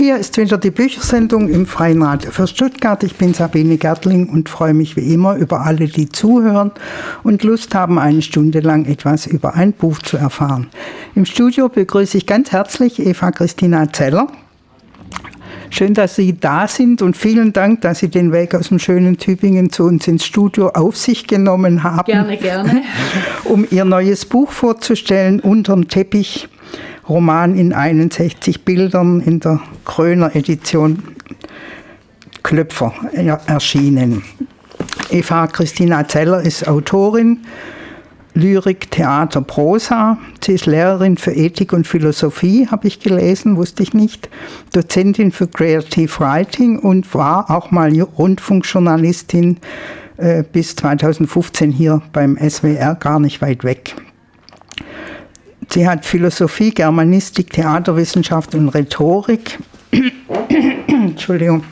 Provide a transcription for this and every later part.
Hier ist wieder die Büchersendung im Freien Radio für Stuttgart. Ich bin Sabine Gertling und freue mich wie immer über alle, die zuhören und Lust haben, eine Stunde lang etwas über ein Buch zu erfahren. Im Studio begrüße ich ganz herzlich Eva Christina Zeller. Schön, dass Sie da sind und vielen Dank, dass Sie den Weg aus dem schönen Tübingen zu uns ins Studio auf sich genommen haben. Gerne, gerne. Um Ihr neues Buch vorzustellen, Unterm Teppich Roman in 61 Bildern in der Kröner Edition Klöpfer erschienen. Eva Christina Zeller ist Autorin, Lyrik, Theater, Prosa. Sie ist Lehrerin für Ethik und Philosophie, habe ich gelesen, wusste ich nicht. Dozentin für Creative Writing und war auch mal Rundfunkjournalistin äh, bis 2015 hier beim SWR, gar nicht weit weg. Sie hat Philosophie, Germanistik, Theaterwissenschaft und Rhetorik Entschuldigung,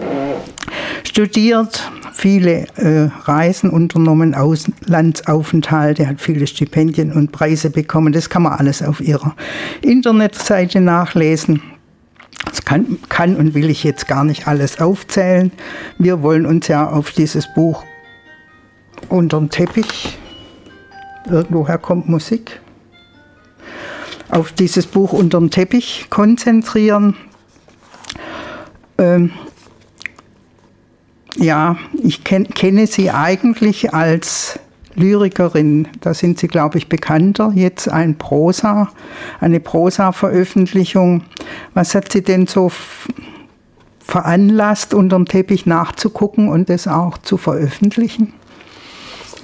studiert, viele äh, Reisen unternommen, Auslandsaufenthalte, hat viele Stipendien und Preise bekommen. Das kann man alles auf ihrer Internetseite nachlesen. Das kann, kann und will ich jetzt gar nicht alles aufzählen. Wir wollen uns ja auf dieses Buch unterm Teppich, irgendwoher kommt Musik, auf dieses Buch unterm Teppich konzentrieren. Ähm, ja, ich kenn, kenne sie eigentlich als Lyrikerin. Da sind sie, glaube ich, bekannter. Jetzt ein Prosa, eine Prosa-Veröffentlichung. Was hat sie denn so veranlasst, unterm Teppich nachzugucken und es auch zu veröffentlichen?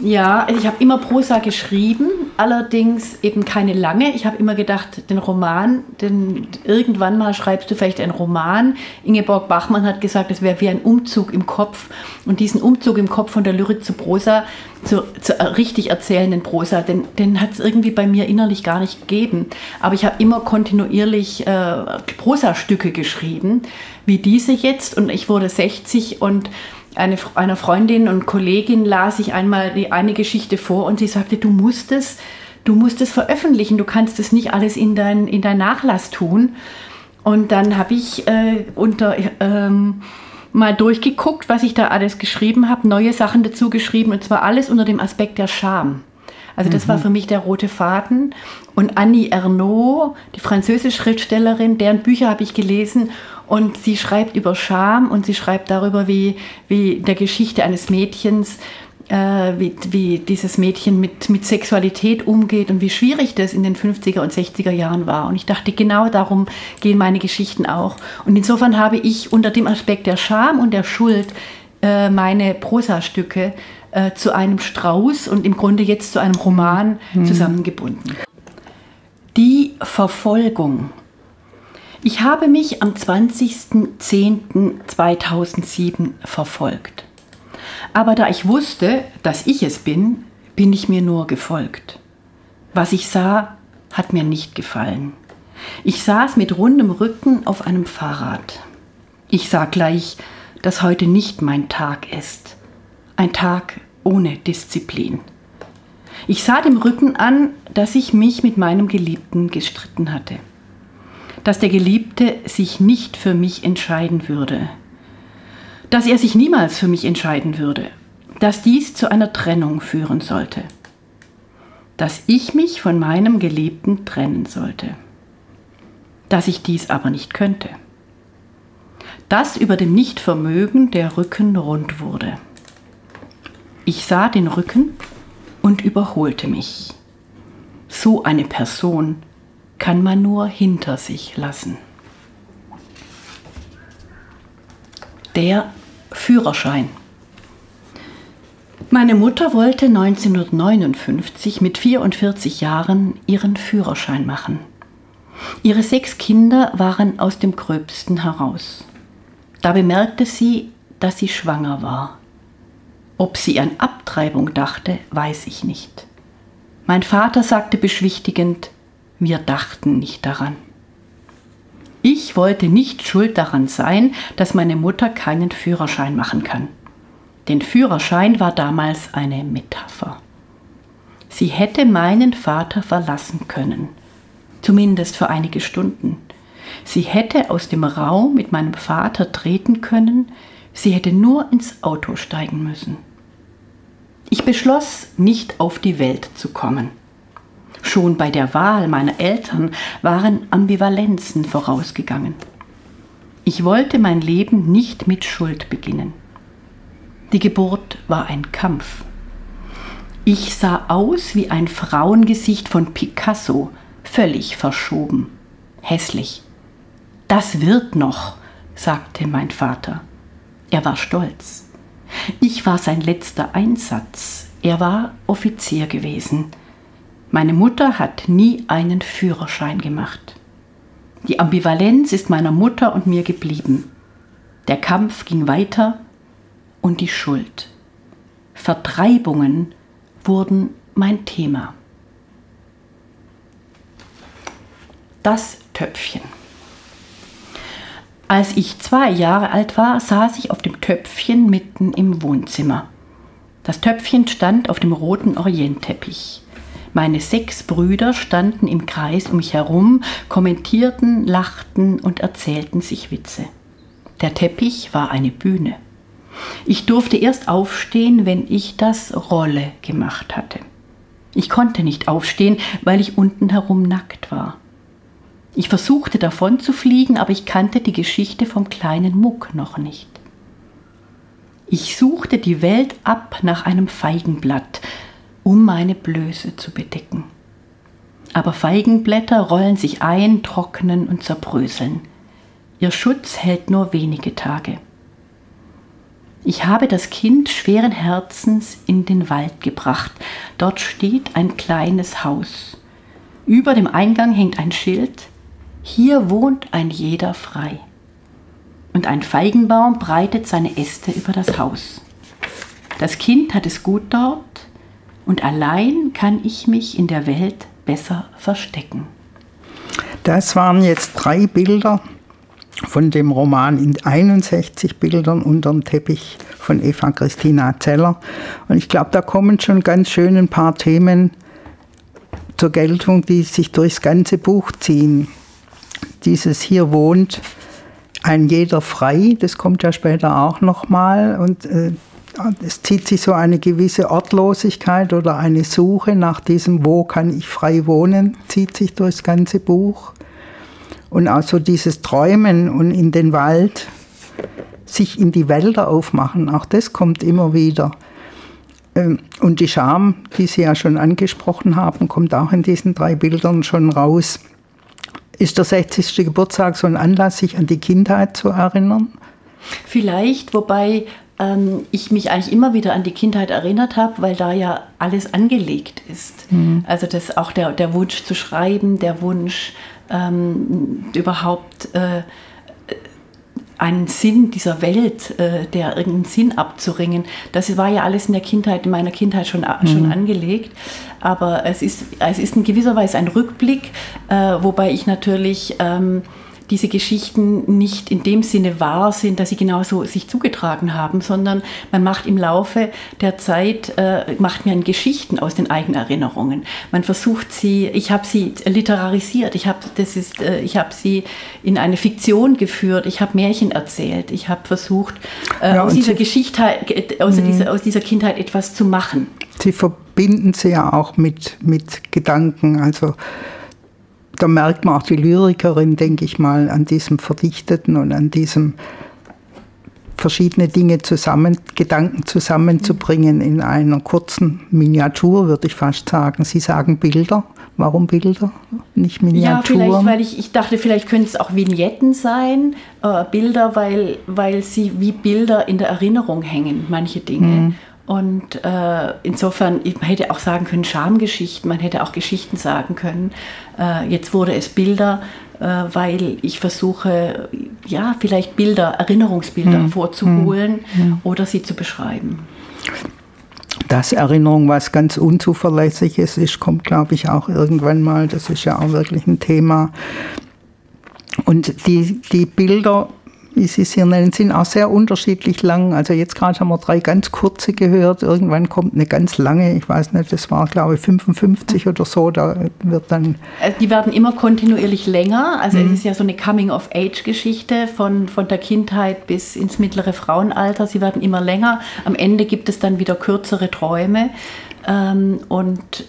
Ja, also ich habe immer Prosa geschrieben, allerdings eben keine lange. Ich habe immer gedacht, den Roman, den, irgendwann mal schreibst du vielleicht einen Roman. Ingeborg Bachmann hat gesagt, es wäre wie ein Umzug im Kopf. Und diesen Umzug im Kopf von der Lyrik zu Prosa, zu, zu richtig erzählenden Prosa, den, den hat es irgendwie bei mir innerlich gar nicht gegeben. Aber ich habe immer kontinuierlich äh, Prosastücke geschrieben, wie diese jetzt. Und ich wurde 60 und eine, einer Freundin und Kollegin las ich einmal die eine Geschichte vor und sie sagte, du musst es, du musst es veröffentlichen, du kannst es nicht alles in dein, in dein Nachlass tun. Und dann habe ich äh, unter, ähm, mal durchgeguckt, was ich da alles geschrieben habe, neue Sachen dazu geschrieben und zwar alles unter dem Aspekt der Scham. Also das mhm. war für mich der rote Faden. Und Annie Ernaux, die französische Schriftstellerin, deren Bücher habe ich gelesen und sie schreibt über Scham und sie schreibt darüber, wie, wie der Geschichte eines Mädchens, äh, wie, wie dieses Mädchen mit, mit Sexualität umgeht und wie schwierig das in den 50er und 60er Jahren war. Und ich dachte, genau darum gehen meine Geschichten auch. Und insofern habe ich unter dem Aspekt der Scham und der Schuld äh, meine Prosastücke äh, zu einem Strauß und im Grunde jetzt zu einem Roman mhm. zusammengebunden. Die Verfolgung ich habe mich am 20.10.2007 verfolgt. Aber da ich wusste, dass ich es bin, bin ich mir nur gefolgt. Was ich sah, hat mir nicht gefallen. Ich saß mit rundem Rücken auf einem Fahrrad. Ich sah gleich, dass heute nicht mein Tag ist. Ein Tag ohne Disziplin. Ich sah dem Rücken an, dass ich mich mit meinem Geliebten gestritten hatte dass der Geliebte sich nicht für mich entscheiden würde, dass er sich niemals für mich entscheiden würde, dass dies zu einer Trennung führen sollte, dass ich mich von meinem Geliebten trennen sollte, dass ich dies aber nicht könnte, dass über dem Nichtvermögen der Rücken rund wurde. Ich sah den Rücken und überholte mich. So eine Person kann man nur hinter sich lassen. Der Führerschein. Meine Mutter wollte 1959 mit 44 Jahren ihren Führerschein machen. Ihre sechs Kinder waren aus dem Gröbsten heraus. Da bemerkte sie, dass sie schwanger war. Ob sie an Abtreibung dachte, weiß ich nicht. Mein Vater sagte beschwichtigend, wir dachten nicht daran. Ich wollte nicht schuld daran sein, dass meine Mutter keinen Führerschein machen kann. Denn Führerschein war damals eine Metapher. Sie hätte meinen Vater verlassen können, zumindest für einige Stunden. Sie hätte aus dem Raum mit meinem Vater treten können, sie hätte nur ins Auto steigen müssen. Ich beschloss, nicht auf die Welt zu kommen. Schon bei der Wahl meiner Eltern waren Ambivalenzen vorausgegangen. Ich wollte mein Leben nicht mit Schuld beginnen. Die Geburt war ein Kampf. Ich sah aus wie ein Frauengesicht von Picasso, völlig verschoben, hässlich. Das wird noch, sagte mein Vater. Er war stolz. Ich war sein letzter Einsatz. Er war Offizier gewesen. Meine Mutter hat nie einen Führerschein gemacht. Die Ambivalenz ist meiner Mutter und mir geblieben. Der Kampf ging weiter und die Schuld. Vertreibungen wurden mein Thema. Das Töpfchen. Als ich zwei Jahre alt war, saß ich auf dem Töpfchen mitten im Wohnzimmer. Das Töpfchen stand auf dem roten Orientteppich. Meine sechs Brüder standen im Kreis um mich herum, kommentierten, lachten und erzählten sich Witze. Der Teppich war eine Bühne. Ich durfte erst aufstehen, wenn ich das Rolle gemacht hatte. Ich konnte nicht aufstehen, weil ich unten herum nackt war. Ich versuchte davon zu fliegen, aber ich kannte die Geschichte vom kleinen Muck noch nicht. Ich suchte die Welt ab nach einem Feigenblatt, um meine Blöße zu bedecken. Aber Feigenblätter rollen sich ein, trocknen und zerbröseln. Ihr Schutz hält nur wenige Tage. Ich habe das Kind schweren Herzens in den Wald gebracht. Dort steht ein kleines Haus. Über dem Eingang hängt ein Schild. Hier wohnt ein jeder frei. Und ein Feigenbaum breitet seine Äste über das Haus. Das Kind hat es gut dort, und allein kann ich mich in der Welt besser verstecken. Das waren jetzt drei Bilder von dem Roman in 61 Bildern unterm Teppich von Eva Christina Zeller. Und ich glaube, da kommen schon ganz schön ein paar Themen zur Geltung, die sich durchs ganze Buch ziehen. Dieses hier wohnt ein jeder frei, das kommt ja später auch nochmal. Und äh, es zieht sich so eine gewisse Ortlosigkeit oder eine Suche nach diesem, wo kann ich frei wohnen, zieht sich durchs ganze Buch. Und auch so dieses Träumen und in den Wald, sich in die Wälder aufmachen, auch das kommt immer wieder. Ähm, und die Scham, die Sie ja schon angesprochen haben, kommt auch in diesen drei Bildern schon raus. Ist der 60. Geburtstag so ein Anlass, sich an die Kindheit zu erinnern? Vielleicht, wobei ähm, ich mich eigentlich immer wieder an die Kindheit erinnert habe, weil da ja alles angelegt ist. Mhm. Also das auch der, der Wunsch zu schreiben, der Wunsch ähm, überhaupt äh, einen Sinn dieser Welt, äh, der irgendeinen Sinn abzuringen. Das war ja alles in der Kindheit, in meiner Kindheit schon, mhm. schon angelegt. Aber es ist, es ist in gewisser Weise ein Rückblick, äh, wobei ich natürlich ähm, diese Geschichten nicht in dem Sinne wahr sind, dass sie genauso sich zugetragen haben, sondern man macht im Laufe der Zeit, äh, macht man Geschichten aus den eigenen Erinnerungen. Man versucht sie, ich habe sie literarisiert, ich habe äh, ich sie in eine Fiktion geführt, ich habe Märchen erzählt, ich habe versucht, äh, ja, aus dieser Geschichte, aus, mhm. dieser, aus dieser Kindheit etwas zu machen. Sie verbinden sie ja auch mit, mit Gedanken, also da merkt man auch die Lyrikerin, denke ich mal, an diesem Verdichteten und an diesem verschiedene Dinge zusammen, Gedanken zusammenzubringen in einer kurzen Miniatur, würde ich fast sagen. Sie sagen Bilder. Warum Bilder, nicht Miniaturen? Ja, vielleicht, weil ich, ich dachte, vielleicht könnte es auch Vignetten sein, äh, Bilder, weil, weil sie wie Bilder in der Erinnerung hängen, manche Dinge. Mhm. Und äh, insofern, man hätte auch sagen können, Schamgeschichten, man hätte auch Geschichten sagen können. Äh, jetzt wurde es Bilder, äh, weil ich versuche, ja, vielleicht Bilder, Erinnerungsbilder hm. vorzuholen hm. oder sie zu beschreiben. Dass Erinnerung was ganz Unzuverlässiges ist, kommt, glaube ich, auch irgendwann mal. Das ist ja auch wirklich ein Thema. Und die, die Bilder wie Sie es hier nennen, sind auch sehr unterschiedlich lang. Also jetzt gerade haben wir drei ganz kurze gehört. Irgendwann kommt eine ganz lange, ich weiß nicht, das war glaube ich 55 oder so, da wird dann... Also die werden immer kontinuierlich länger. Also mhm. es ist ja so eine Coming-of-Age-Geschichte von, von der Kindheit bis ins mittlere Frauenalter. Sie werden immer länger. Am Ende gibt es dann wieder kürzere Träume. Ähm, und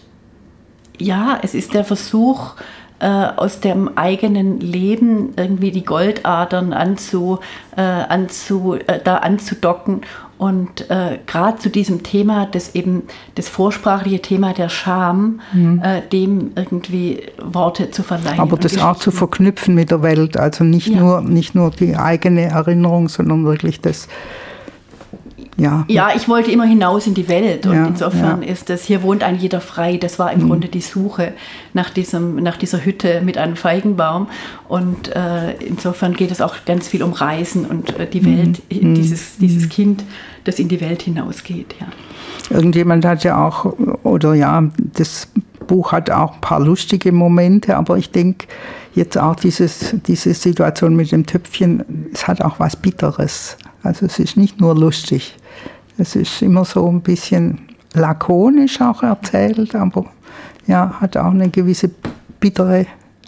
ja, es ist der Versuch, äh, aus dem eigenen Leben irgendwie die Goldadern anzu, äh, anzu, äh, da anzudocken und äh, gerade zu diesem Thema, das eben das vorsprachliche Thema der Scham, mhm. äh, dem irgendwie Worte zu verleihen. Aber das auch zu verknüpfen mit der Welt, also nicht, ja. nur, nicht nur die eigene Erinnerung, sondern wirklich das ja. Ja, ich wollte immer hinaus in die Welt und ja, insofern ja. ist das, hier wohnt ein jeder frei. Das war im mhm. Grunde die Suche nach, diesem, nach dieser Hütte mit einem Feigenbaum und äh, insofern geht es auch ganz viel um Reisen und äh, die mhm. Welt, mhm. dieses, dieses mhm. Kind, das in die Welt hinausgeht. Ja. Irgendjemand hat ja auch, oder ja, das Buch hat auch ein paar lustige Momente, aber ich denke, jetzt auch dieses, diese Situation mit dem Töpfchen, es hat auch was Bitteres. Also es ist nicht nur lustig. Es ist immer so ein bisschen lakonisch auch erzählt, aber ja, hat auch eine gewisse bittere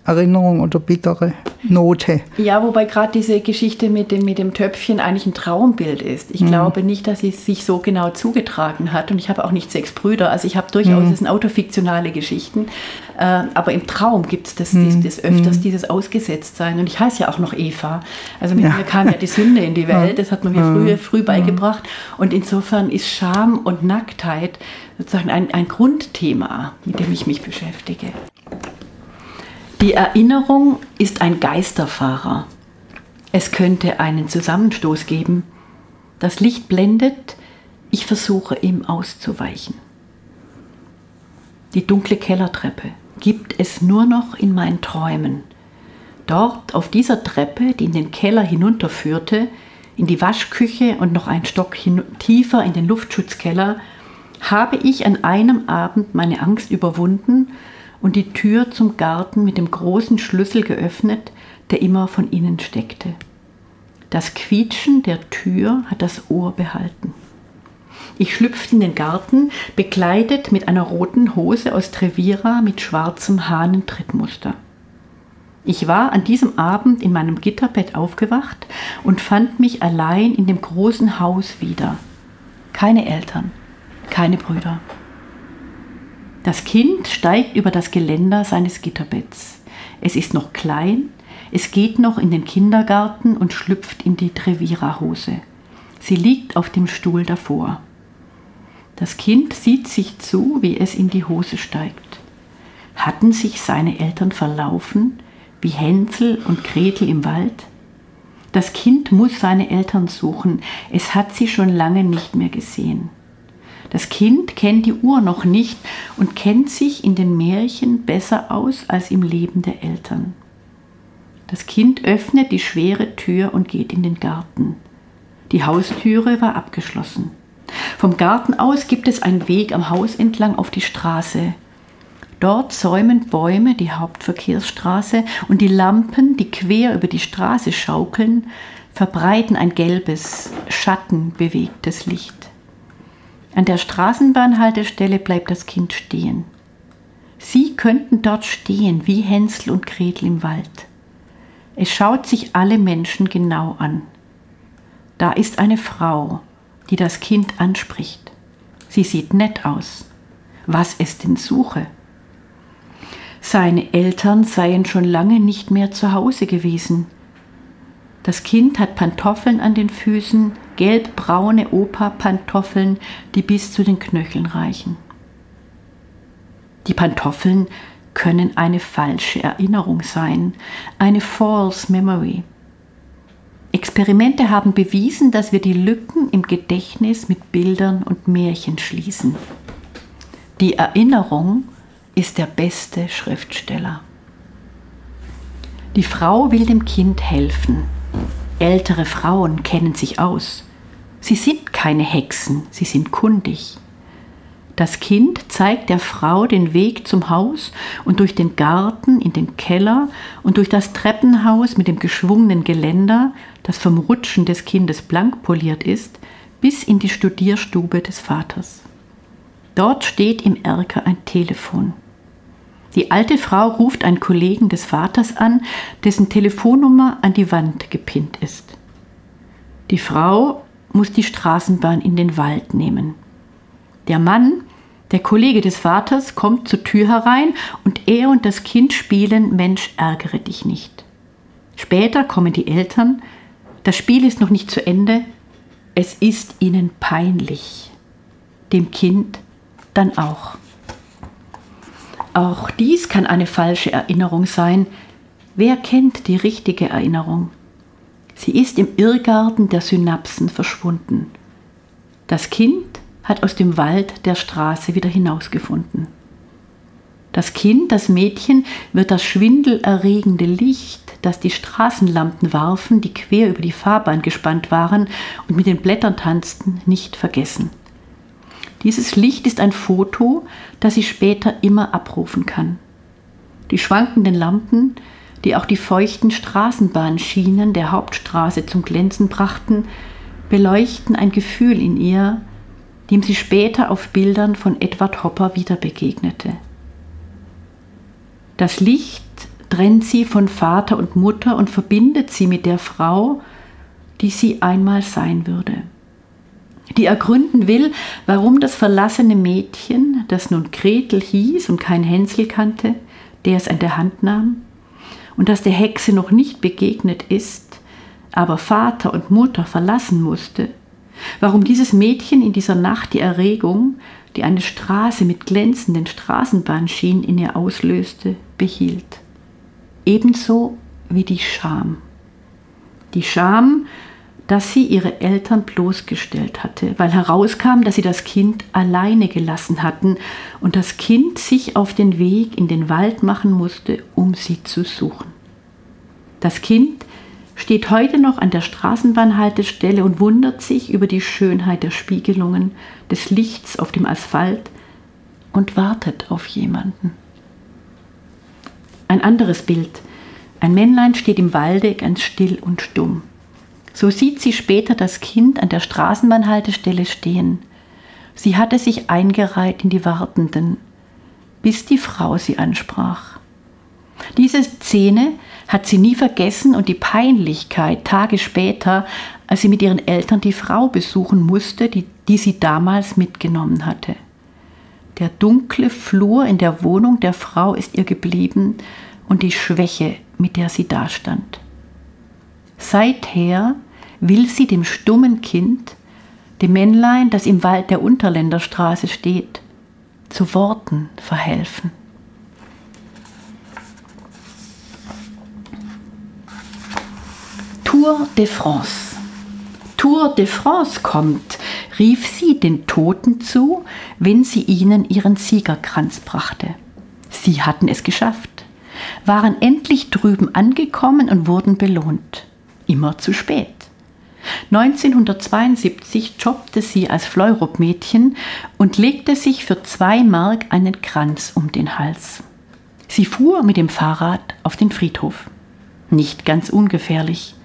Erinnerung oder bittere Note. Ja, wobei gerade diese Geschichte mit dem, mit dem Töpfchen eigentlich ein Traumbild ist. Ich mhm. glaube nicht, dass sie sich so genau zugetragen hat und ich habe auch nicht sechs Brüder. Also ich habe durchaus, mhm. das sind autofiktionale Geschichten, äh, aber im Traum gibt es das, mhm. das, öfters, mhm. dieses Ausgesetztsein. Und ich heiße ja auch noch Eva. Also mit ja. mir kam ja die Sünde in die Welt, das hat man mir früh, früh beigebracht. Und insofern ist Scham und Nacktheit sozusagen ein, ein Grundthema, mit dem ich mich beschäftige. Die Erinnerung ist ein Geisterfahrer. Es könnte einen Zusammenstoß geben. Das Licht blendet, ich versuche ihm auszuweichen. Die dunkle Kellertreppe gibt es nur noch in meinen Träumen. Dort auf dieser Treppe, die in den Keller hinunterführte, in die Waschküche und noch ein Stock tiefer in den Luftschutzkeller, habe ich an einem Abend meine Angst überwunden und die Tür zum Garten mit dem großen Schlüssel geöffnet, der immer von innen steckte. Das Quietschen der Tür hat das Ohr behalten. Ich schlüpfte in den Garten, bekleidet mit einer roten Hose aus Trevira mit schwarzem Hahnentrittmuster. Ich war an diesem Abend in meinem Gitterbett aufgewacht und fand mich allein in dem großen Haus wieder. Keine Eltern, keine Brüder. Das Kind steigt über das Geländer seines Gitterbetts. Es ist noch klein, es geht noch in den Kindergarten und schlüpft in die Trevira-Hose. Sie liegt auf dem Stuhl davor. Das Kind sieht sich zu, wie es in die Hose steigt. Hatten sich seine Eltern verlaufen, wie Hänsel und Gretel im Wald? Das Kind muss seine Eltern suchen, es hat sie schon lange nicht mehr gesehen. Das Kind kennt die Uhr noch nicht und kennt sich in den Märchen besser aus als im Leben der Eltern. Das Kind öffnet die schwere Tür und geht in den Garten. Die Haustüre war abgeschlossen. Vom Garten aus gibt es einen Weg am Haus entlang auf die Straße. Dort säumen Bäume die Hauptverkehrsstraße und die Lampen, die quer über die Straße schaukeln, verbreiten ein gelbes, schattenbewegtes Licht. An der Straßenbahnhaltestelle bleibt das Kind stehen. Sie könnten dort stehen wie Hänsel und Gretel im Wald. Es schaut sich alle Menschen genau an. Da ist eine Frau, die das Kind anspricht. Sie sieht nett aus. Was es denn suche? Seine Eltern seien schon lange nicht mehr zu Hause gewesen. Das Kind hat Pantoffeln an den Füßen, gelbbraune Opa-Pantoffeln, die bis zu den Knöcheln reichen. Die Pantoffeln können eine falsche Erinnerung sein, eine false memory. Experimente haben bewiesen, dass wir die Lücken im Gedächtnis mit Bildern und Märchen schließen. Die Erinnerung ist der beste Schriftsteller. Die Frau will dem Kind helfen. Ältere Frauen kennen sich aus. Sie sind keine Hexen, sie sind kundig. Das Kind zeigt der Frau den Weg zum Haus und durch den Garten in den Keller und durch das Treppenhaus mit dem geschwungenen Geländer, das vom Rutschen des Kindes blank poliert ist, bis in die Studierstube des Vaters. Dort steht im Erker ein Telefon. Die alte Frau ruft einen Kollegen des Vaters an, dessen Telefonnummer an die Wand gepinnt ist. Die Frau muss die Straßenbahn in den Wald nehmen. Der Mann, der Kollege des Vaters, kommt zur Tür herein und er und das Kind spielen Mensch, ärgere dich nicht. Später kommen die Eltern. Das Spiel ist noch nicht zu Ende. Es ist ihnen peinlich. Dem Kind dann auch. Auch dies kann eine falsche Erinnerung sein. Wer kennt die richtige Erinnerung? Sie ist im Irrgarten der Synapsen verschwunden. Das Kind hat aus dem Wald der Straße wieder hinausgefunden. Das Kind, das Mädchen, wird das schwindelerregende Licht, das die Straßenlampen warfen, die quer über die Fahrbahn gespannt waren und mit den Blättern tanzten, nicht vergessen. Dieses Licht ist ein Foto, das sie später immer abrufen kann. Die schwankenden Lampen, die auch die feuchten Straßenbahnschienen der Hauptstraße zum Glänzen brachten, beleuchten ein Gefühl in ihr, dem sie später auf Bildern von Edward Hopper wieder begegnete. Das Licht trennt sie von Vater und Mutter und verbindet sie mit der Frau, die sie einmal sein würde. Die ergründen will, warum das verlassene Mädchen, das nun Gretel hieß und kein Hänsel kannte, der es an der Hand nahm, und das der Hexe noch nicht begegnet ist, aber Vater und Mutter verlassen musste, warum dieses Mädchen in dieser Nacht die Erregung, die eine Straße mit glänzenden Straßenbahnschienen in ihr auslöste, behielt. Ebenso wie die Scham. Die Scham, dass sie ihre Eltern bloßgestellt hatte, weil herauskam, dass sie das Kind alleine gelassen hatten und das Kind sich auf den Weg in den Wald machen musste, um sie zu suchen. Das Kind steht heute noch an der Straßenbahnhaltestelle und wundert sich über die Schönheit der Spiegelungen, des Lichts auf dem Asphalt und wartet auf jemanden. Ein anderes Bild. Ein Männlein steht im Walde ganz still und stumm. So sieht sie später das Kind an der Straßenbahnhaltestelle stehen. Sie hatte sich eingereiht in die Wartenden, bis die Frau sie ansprach. Diese Szene hat sie nie vergessen und die Peinlichkeit Tage später, als sie mit ihren Eltern die Frau besuchen musste, die, die sie damals mitgenommen hatte. Der dunkle Flur in der Wohnung der Frau ist ihr geblieben und die Schwäche, mit der sie dastand. Seither will sie dem stummen Kind, dem Männlein, das im Wald der Unterländerstraße steht, zu Worten verhelfen. Tour de France. Tour de France kommt, rief sie den Toten zu, wenn sie ihnen ihren Siegerkranz brachte. Sie hatten es geschafft, waren endlich drüben angekommen und wurden belohnt. Immer zu spät. 1972 jobbte sie als Fleurop-Mädchen und legte sich für zwei Mark einen Kranz um den Hals. Sie fuhr mit dem Fahrrad auf den Friedhof. Nicht ganz ungefährlich.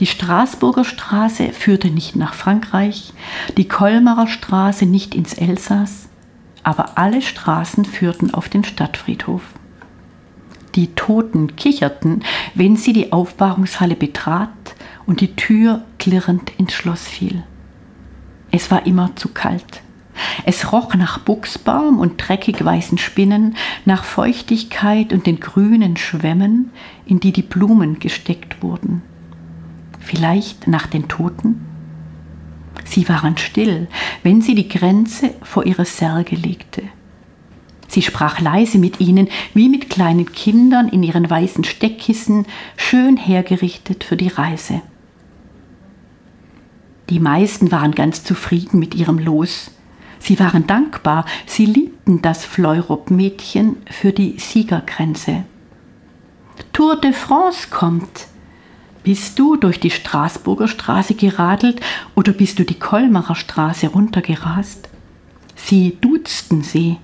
Die Straßburger Straße führte nicht nach Frankreich, die Kolmarer Straße nicht ins Elsass, aber alle Straßen führten auf den Stadtfriedhof. Die Toten kicherten, wenn sie die Aufbahrungshalle betrat und die Tür klirrend ins Schloss fiel. Es war immer zu kalt. Es roch nach Buchsbaum und dreckig weißen Spinnen, nach Feuchtigkeit und den grünen Schwämmen, in die die Blumen gesteckt wurden vielleicht nach den Toten? Sie waren still, wenn sie die Grenze vor ihre Särge legte. Sie sprach leise mit ihnen, wie mit kleinen Kindern in ihren weißen Steckkissen, schön hergerichtet für die Reise. Die meisten waren ganz zufrieden mit ihrem Los. Sie waren dankbar, sie liebten das Fleurop-Mädchen für die Siegergrenze. Tour de France kommt, bist du durch die Straßburger Straße geradelt oder bist du die Kolmarer Straße runtergerast? Sie duzt stutzten sie.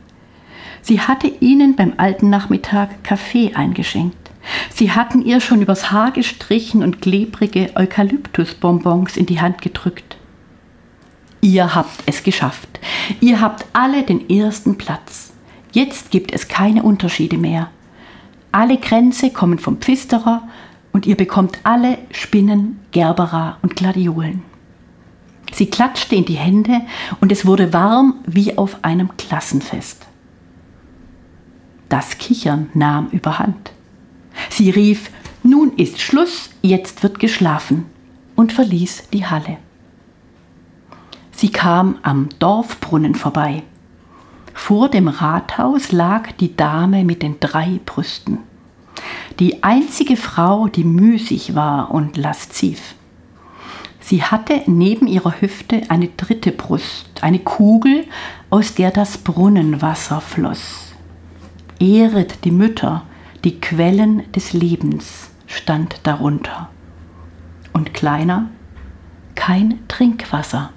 Sie hatte ihnen beim alten Nachmittag Kaffee eingeschenkt. Sie hatten ihr schon übers Haar gestrichen und klebrige Eukalyptusbonbons in die Hand gedrückt. Ihr habt es geschafft. Ihr habt alle den ersten Platz. Jetzt gibt es keine Unterschiede mehr. Alle Grenze kommen vom Pfisterer und ihr bekommt alle Spinnen, Gerbera und Gladiolen. Sie klatschte in die Hände und es wurde warm wie auf einem Klassenfest. Das Kichern nahm überhand. Sie rief, nun ist Schluss, jetzt wird geschlafen und verließ die Halle. Sie kam am Dorfbrunnen vorbei. Vor dem Rathaus lag die Dame mit den drei Brüsten. Die einzige Frau, die müßig war und lasziv. Sie hatte neben ihrer Hüfte eine dritte Brust, eine Kugel, aus der das Brunnenwasser floss. Ehret die Mütter, die Quellen des Lebens stand darunter. Und kleiner, kein Trinkwasser.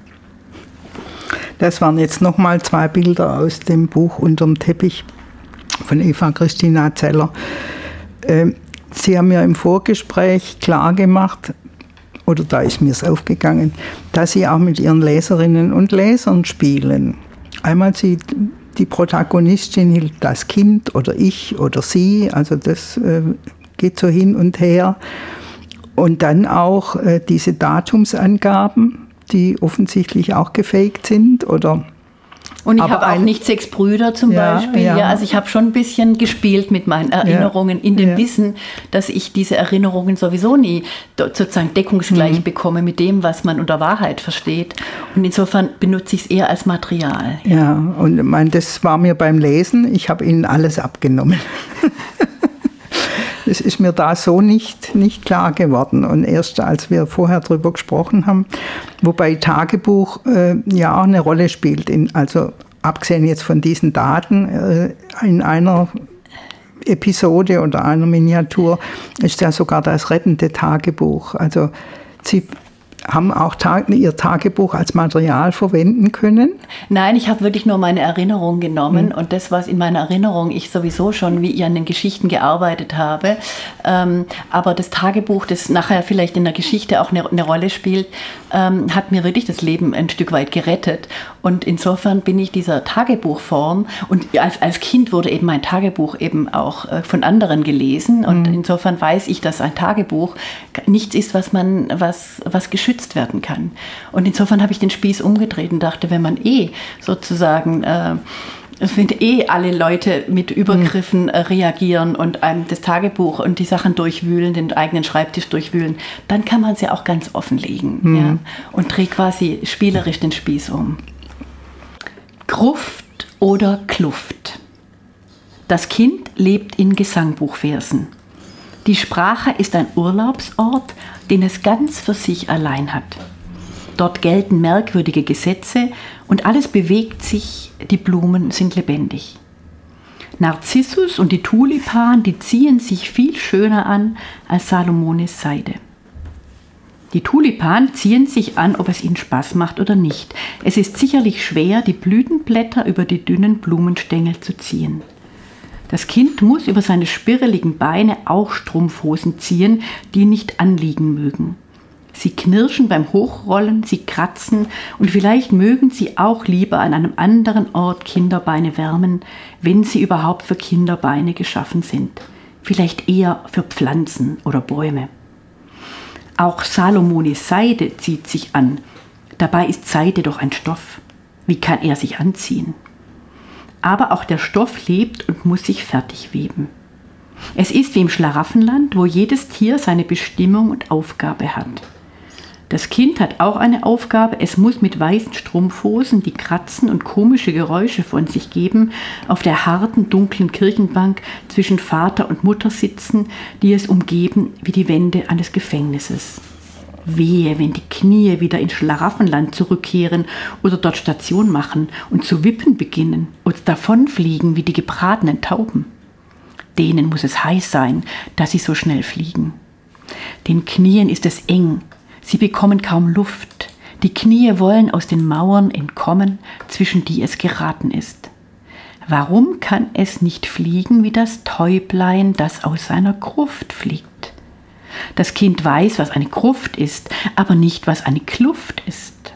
Das waren jetzt nochmal zwei Bilder aus dem Buch Unterm Teppich von Eva Christina Zeller. Ähm, Sie haben mir im Vorgespräch klar gemacht, oder da ist mir es aufgegangen, dass Sie auch mit Ihren Leserinnen und Lesern spielen. Einmal Sie, die Protagonistin das Kind oder ich oder Sie, also das äh, geht so hin und her. Und dann auch äh, diese Datumsangaben, die offensichtlich auch gefaked sind oder und ich habe auch nicht sechs Brüder zum ja, Beispiel. Ja. ja. also ich habe schon ein bisschen gespielt mit meinen Erinnerungen in dem Wissen, dass ich diese Erinnerungen sowieso nie sozusagen deckungsgleich mhm. bekomme mit dem, was man unter Wahrheit versteht. Und insofern benutze ich es eher als Material. Ja, und mein, das war mir beim Lesen, ich habe ihnen alles abgenommen. Das ist mir da so nicht, nicht klar geworden. Und erst als wir vorher darüber gesprochen haben, wobei Tagebuch äh, ja auch eine Rolle spielt, in, also abgesehen jetzt von diesen Daten, äh, in einer Episode oder einer Miniatur ist ja sogar das rettende Tagebuch. Also sie haben auch Tag, Ihr Tagebuch als Material verwenden können? Nein, ich habe wirklich nur meine Erinnerung genommen mhm. und das, was in meiner Erinnerung ich sowieso schon wie ich an den Geschichten gearbeitet habe. Ähm, aber das Tagebuch, das nachher vielleicht in der Geschichte auch eine, eine Rolle spielt, ähm, hat mir wirklich das Leben ein Stück weit gerettet. Und insofern bin ich dieser Tagebuchform und als, als Kind wurde eben mein Tagebuch eben auch äh, von anderen gelesen und mhm. insofern weiß ich, dass ein Tagebuch nichts ist, was man, was, was geschützt werden kann. Und insofern habe ich den Spieß umgedreht und dachte, wenn man eh sozusagen äh, wenn eh alle Leute mit Übergriffen äh, reagieren und einem das Tagebuch und die Sachen durchwühlen, den eigenen Schreibtisch durchwühlen, dann kann man es ja auch ganz offenlegen mhm. ja, und dreht quasi spielerisch den Spieß um. Gruft oder Kluft. Das Kind lebt in Gesangbuchversen. Die Sprache ist ein Urlaubsort, den es ganz für sich allein hat. Dort gelten merkwürdige Gesetze und alles bewegt sich, die Blumen sind lebendig. Narzissus und die Tulipan, die ziehen sich viel schöner an als Salomones Seide. Die Tulipan ziehen sich an, ob es ihnen Spaß macht oder nicht. Es ist sicherlich schwer, die Blütenblätter über die dünnen Blumenstängel zu ziehen. Das Kind muss über seine spirreligen Beine auch Strumpfhosen ziehen, die nicht anliegen mögen. Sie knirschen beim Hochrollen, sie kratzen und vielleicht mögen sie auch lieber an einem anderen Ort Kinderbeine wärmen, wenn sie überhaupt für Kinderbeine geschaffen sind. Vielleicht eher für Pflanzen oder Bäume. Auch Salomonis Seide zieht sich an. Dabei ist Seide doch ein Stoff. Wie kann er sich anziehen? Aber auch der Stoff lebt und muss sich fertig weben. Es ist wie im Schlaraffenland, wo jedes Tier seine Bestimmung und Aufgabe hat. Das Kind hat auch eine Aufgabe, es muss mit weißen Strumpfhosen, die kratzen und komische Geräusche von sich geben, auf der harten, dunklen Kirchenbank zwischen Vater und Mutter sitzen, die es umgeben wie die Wände eines Gefängnisses. Wehe, wenn die Knie wieder ins Schlaraffenland zurückkehren oder dort Station machen und zu wippen beginnen oder davonfliegen wie die gebratenen Tauben. Denen muss es heiß sein, dass sie so schnell fliegen. Den Knien ist es eng, Sie bekommen kaum Luft. Die Knie wollen aus den Mauern entkommen, zwischen die es geraten ist. Warum kann es nicht fliegen wie das Täublein, das aus seiner Gruft fliegt? Das Kind weiß, was eine Gruft ist, aber nicht, was eine Kluft ist.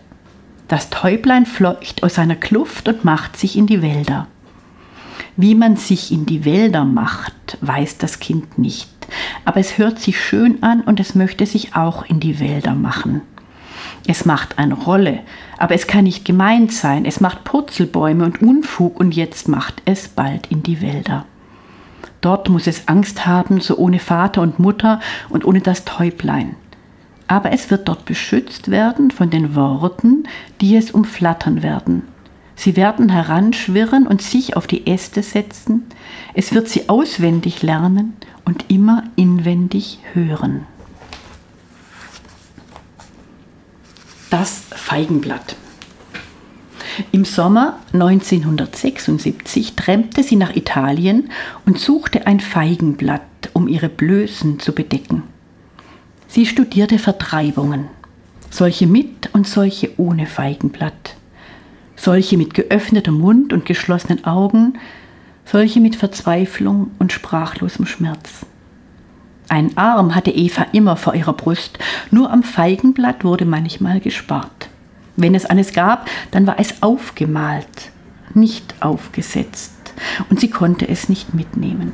Das Täublein fleucht aus seiner Kluft und macht sich in die Wälder. Wie man sich in die Wälder macht, weiß das Kind nicht, aber es hört sich schön an und es möchte sich auch in die Wälder machen. Es macht eine Rolle, aber es kann nicht gemeint sein. Es macht Purzelbäume und Unfug und jetzt macht es bald in die Wälder. Dort muss es Angst haben, so ohne Vater und Mutter und ohne das Täublein. Aber es wird dort beschützt werden von den Worten, die es umflattern werden. Sie werden heranschwirren und sich auf die Äste setzen. Es wird sie auswendig lernen und immer inwendig hören. Das Feigenblatt. Im Sommer 1976 trennte sie nach Italien und suchte ein Feigenblatt, um ihre Blößen zu bedecken. Sie studierte Vertreibungen, solche mit und solche ohne Feigenblatt, solche mit geöffnetem Mund und geschlossenen Augen, solche mit Verzweiflung und sprachlosem Schmerz. Ein Arm hatte Eva immer vor ihrer Brust, nur am Feigenblatt wurde manchmal gespart. Wenn es eines gab, dann war es aufgemalt, nicht aufgesetzt, und sie konnte es nicht mitnehmen.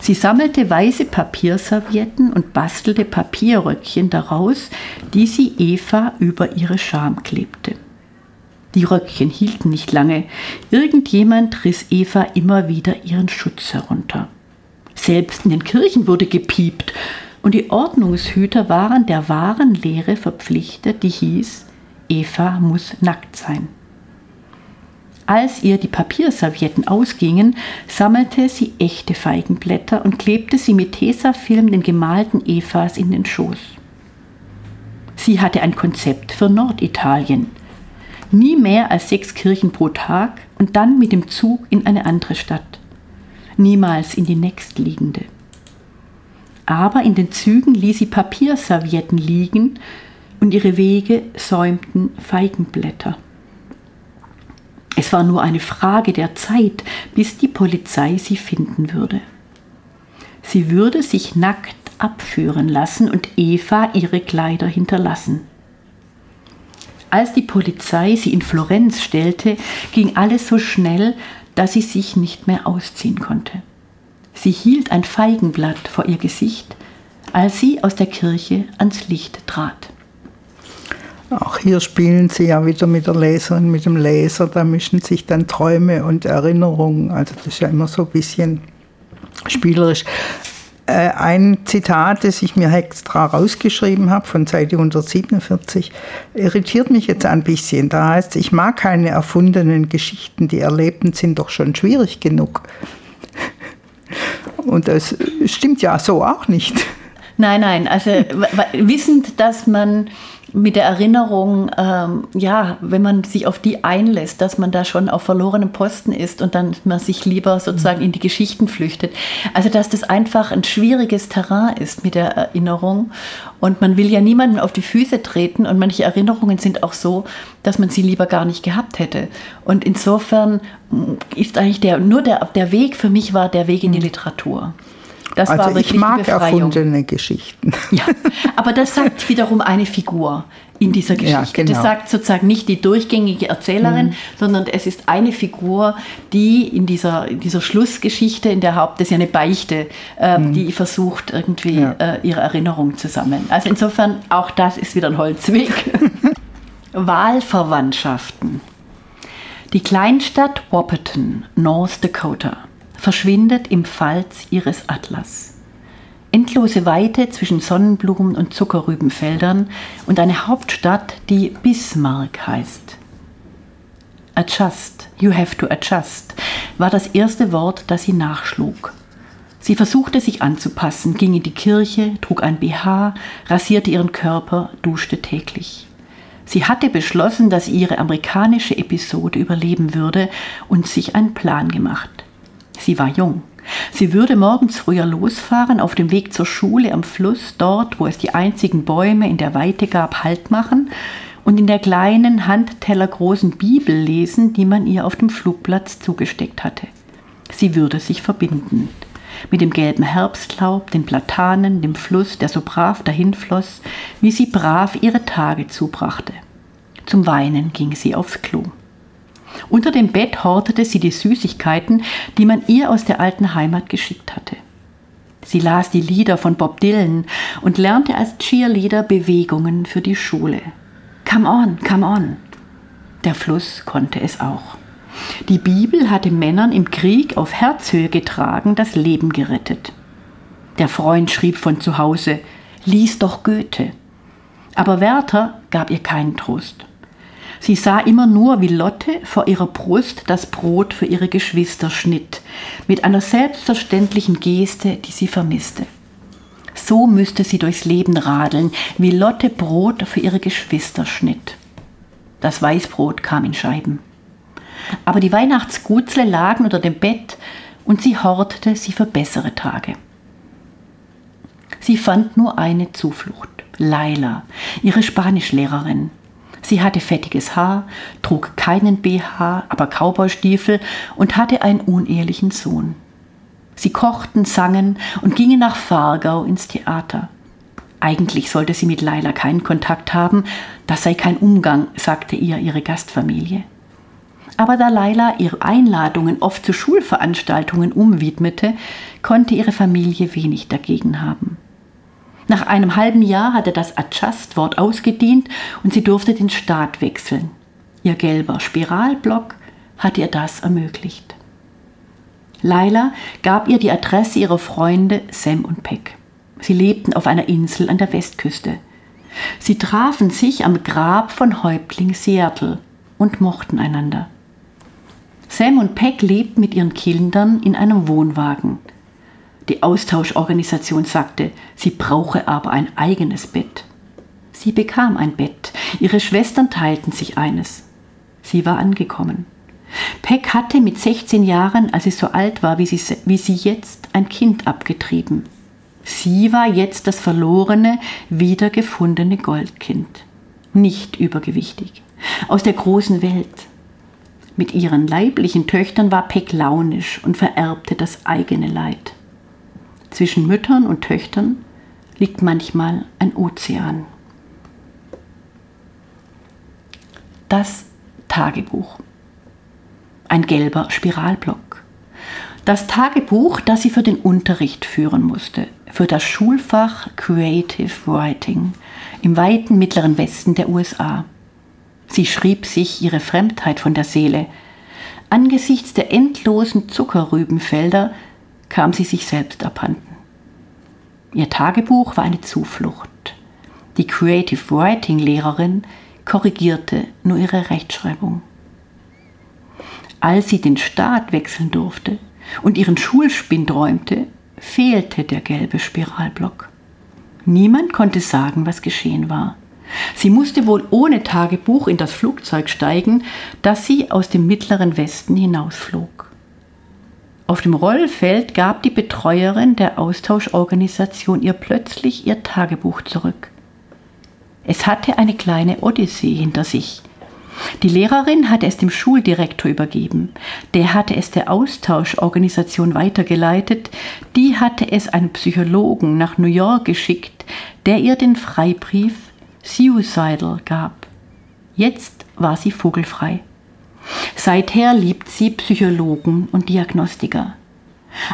Sie sammelte weiße Papierservietten und bastelte Papierröckchen daraus, die sie Eva über ihre Scham klebte. Die Röckchen hielten nicht lange. Irgendjemand riss Eva immer wieder ihren Schutz herunter. Selbst in den Kirchen wurde gepiept und die Ordnungshüter waren der wahren Lehre verpflichtet, die hieß, Eva muss nackt sein. Als ihr die Papierservietten ausgingen, sammelte sie echte Feigenblätter und klebte sie mit Tesafilm den gemalten Evas in den Schoß. Sie hatte ein Konzept für Norditalien. Nie mehr als sechs Kirchen pro Tag und dann mit dem Zug in eine andere Stadt niemals in die nächstliegende. Aber in den Zügen ließ sie Papierservietten liegen und ihre Wege säumten Feigenblätter. Es war nur eine Frage der Zeit, bis die Polizei sie finden würde. Sie würde sich nackt abführen lassen und Eva ihre Kleider hinterlassen. Als die Polizei sie in Florenz stellte, ging alles so schnell, dass sie sich nicht mehr ausziehen konnte. Sie hielt ein Feigenblatt vor ihr Gesicht, als sie aus der Kirche ans Licht trat. Auch hier spielen Sie ja wieder mit der Leserin, mit dem Leser. Da mischen sich dann Träume und Erinnerungen. Also das ist ja immer so ein bisschen spielerisch. Äh, ein Zitat, das ich mir extra rausgeschrieben habe von Seite 147, irritiert mich jetzt ein bisschen. Da heißt, ich mag keine erfundenen Geschichten, die Erlebten sind doch schon schwierig genug. Und das stimmt ja so auch nicht. Nein, nein, also wissend, dass man mit der Erinnerung, ähm, ja, wenn man sich auf die einlässt, dass man da schon auf verlorenem Posten ist und dann man sich lieber sozusagen in die Geschichten flüchtet. Also dass das einfach ein schwieriges Terrain ist mit der Erinnerung und man will ja niemanden auf die Füße treten und manche Erinnerungen sind auch so, dass man sie lieber gar nicht gehabt hätte. Und insofern ist eigentlich der, nur der, der Weg für mich war der Weg in die mhm. Literatur. Das also war wirklich ich mag erfundene Geschichten. Ja, aber das sagt wiederum eine Figur in dieser Geschichte. Ja, genau. Das sagt sozusagen nicht die durchgängige Erzählerin, mhm. sondern es ist eine Figur, die in dieser, in dieser Schlussgeschichte, in der Haupt, das ist ja eine Beichte, äh, mhm. die versucht irgendwie ja. äh, ihre Erinnerung zu sammeln. Also insofern, auch das ist wieder ein Holzweg. Wahlverwandtschaften. Die Kleinstadt Wapperton, North Dakota verschwindet im Falz ihres Atlas. Endlose Weite zwischen Sonnenblumen und Zuckerrübenfeldern und eine Hauptstadt, die Bismarck heißt. Adjust, you have to adjust, war das erste Wort, das sie nachschlug. Sie versuchte sich anzupassen, ging in die Kirche, trug ein BH, rasierte ihren Körper, duschte täglich. Sie hatte beschlossen, dass ihre amerikanische Episode überleben würde und sich einen Plan gemacht. Sie war jung. Sie würde morgens früher losfahren, auf dem Weg zur Schule am Fluss, dort, wo es die einzigen Bäume in der Weite gab, Halt machen und in der kleinen handtellergroßen Bibel lesen, die man ihr auf dem Flugplatz zugesteckt hatte. Sie würde sich verbinden. Mit dem gelben Herbstlaub, den Platanen, dem Fluss, der so brav dahinfloss, wie sie brav ihre Tage zubrachte. Zum Weinen ging sie aufs Klo. Unter dem Bett hortete sie die Süßigkeiten, die man ihr aus der alten Heimat geschickt hatte. Sie las die Lieder von Bob Dylan und lernte als Cheerleader Bewegungen für die Schule. Come on, come on. Der Fluss konnte es auch. Die Bibel hatte Männern im Krieg auf Herzhöhe getragen das Leben gerettet. Der Freund schrieb von zu Hause, lies doch Goethe. Aber Werther gab ihr keinen Trost. Sie sah immer nur, wie Lotte vor ihrer Brust das Brot für ihre Geschwister schnitt, mit einer selbstverständlichen Geste, die sie vermisste. So müsste sie durchs Leben radeln, wie Lotte Brot für ihre Geschwister schnitt. Das Weißbrot kam in Scheiben. Aber die Weihnachtsgutzle lagen unter dem Bett und sie hortete sie für bessere Tage. Sie fand nur eine Zuflucht, Laila, ihre Spanischlehrerin, Sie hatte fettiges Haar, trug keinen BH, aber Cowboystiefel und hatte einen unehelichen Sohn. Sie kochten, sangen und gingen nach Fargau ins Theater. Eigentlich sollte sie mit Laila keinen Kontakt haben, das sei kein Umgang, sagte ihr ihre Gastfamilie. Aber da Laila ihre Einladungen oft zu Schulveranstaltungen umwidmete, konnte ihre Familie wenig dagegen haben. Nach einem halben Jahr hatte das Adjust-Wort ausgedient und sie durfte den Staat wechseln. Ihr gelber Spiralblock hatte ihr das ermöglicht. Laila gab ihr die Adresse ihrer Freunde Sam und Peck. Sie lebten auf einer Insel an der Westküste. Sie trafen sich am Grab von Häuptling Seattle und mochten einander. Sam und Peck lebten mit ihren Kindern in einem Wohnwagen. Die Austauschorganisation sagte, sie brauche aber ein eigenes Bett. Sie bekam ein Bett. Ihre Schwestern teilten sich eines. Sie war angekommen. Peck hatte mit 16 Jahren, als sie so alt war wie sie, wie sie jetzt, ein Kind abgetrieben. Sie war jetzt das verlorene, wiedergefundene Goldkind. Nicht übergewichtig. Aus der großen Welt. Mit ihren leiblichen Töchtern war Peck launisch und vererbte das eigene Leid. Zwischen Müttern und Töchtern liegt manchmal ein Ozean. Das Tagebuch. Ein gelber Spiralblock. Das Tagebuch, das sie für den Unterricht führen musste, für das Schulfach Creative Writing im weiten mittleren Westen der USA. Sie schrieb sich ihre Fremdheit von der Seele. Angesichts der endlosen Zuckerrübenfelder kam sie sich selbst abhanden. Ihr Tagebuch war eine Zuflucht. Die Creative Writing Lehrerin korrigierte nur ihre Rechtschreibung. Als sie den Staat wechseln durfte und ihren Schulspind räumte, fehlte der gelbe Spiralblock. Niemand konnte sagen, was geschehen war. Sie musste wohl ohne Tagebuch in das Flugzeug steigen, das sie aus dem mittleren Westen hinausflog. Auf dem Rollfeld gab die Betreuerin der Austauschorganisation ihr plötzlich ihr Tagebuch zurück. Es hatte eine kleine Odyssee hinter sich. Die Lehrerin hatte es dem Schuldirektor übergeben. Der hatte es der Austauschorganisation weitergeleitet. Die hatte es einem Psychologen nach New York geschickt, der ihr den Freibrief Suicidal gab. Jetzt war sie vogelfrei. Seither liebt sie Psychologen und Diagnostiker.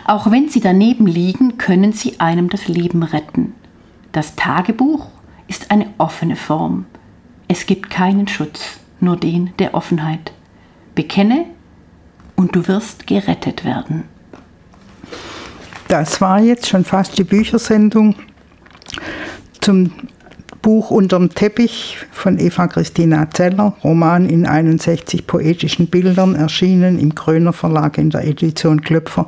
Auch wenn sie daneben liegen, können sie einem das Leben retten. Das Tagebuch ist eine offene Form. Es gibt keinen Schutz, nur den der Offenheit. Bekenne und du wirst gerettet werden. Das war jetzt schon fast die Büchersendung zum Buch Unterm Teppich von Eva Christina Zeller, Roman in 61 poetischen Bildern, erschienen im Kröner Verlag in der Edition Klöpfer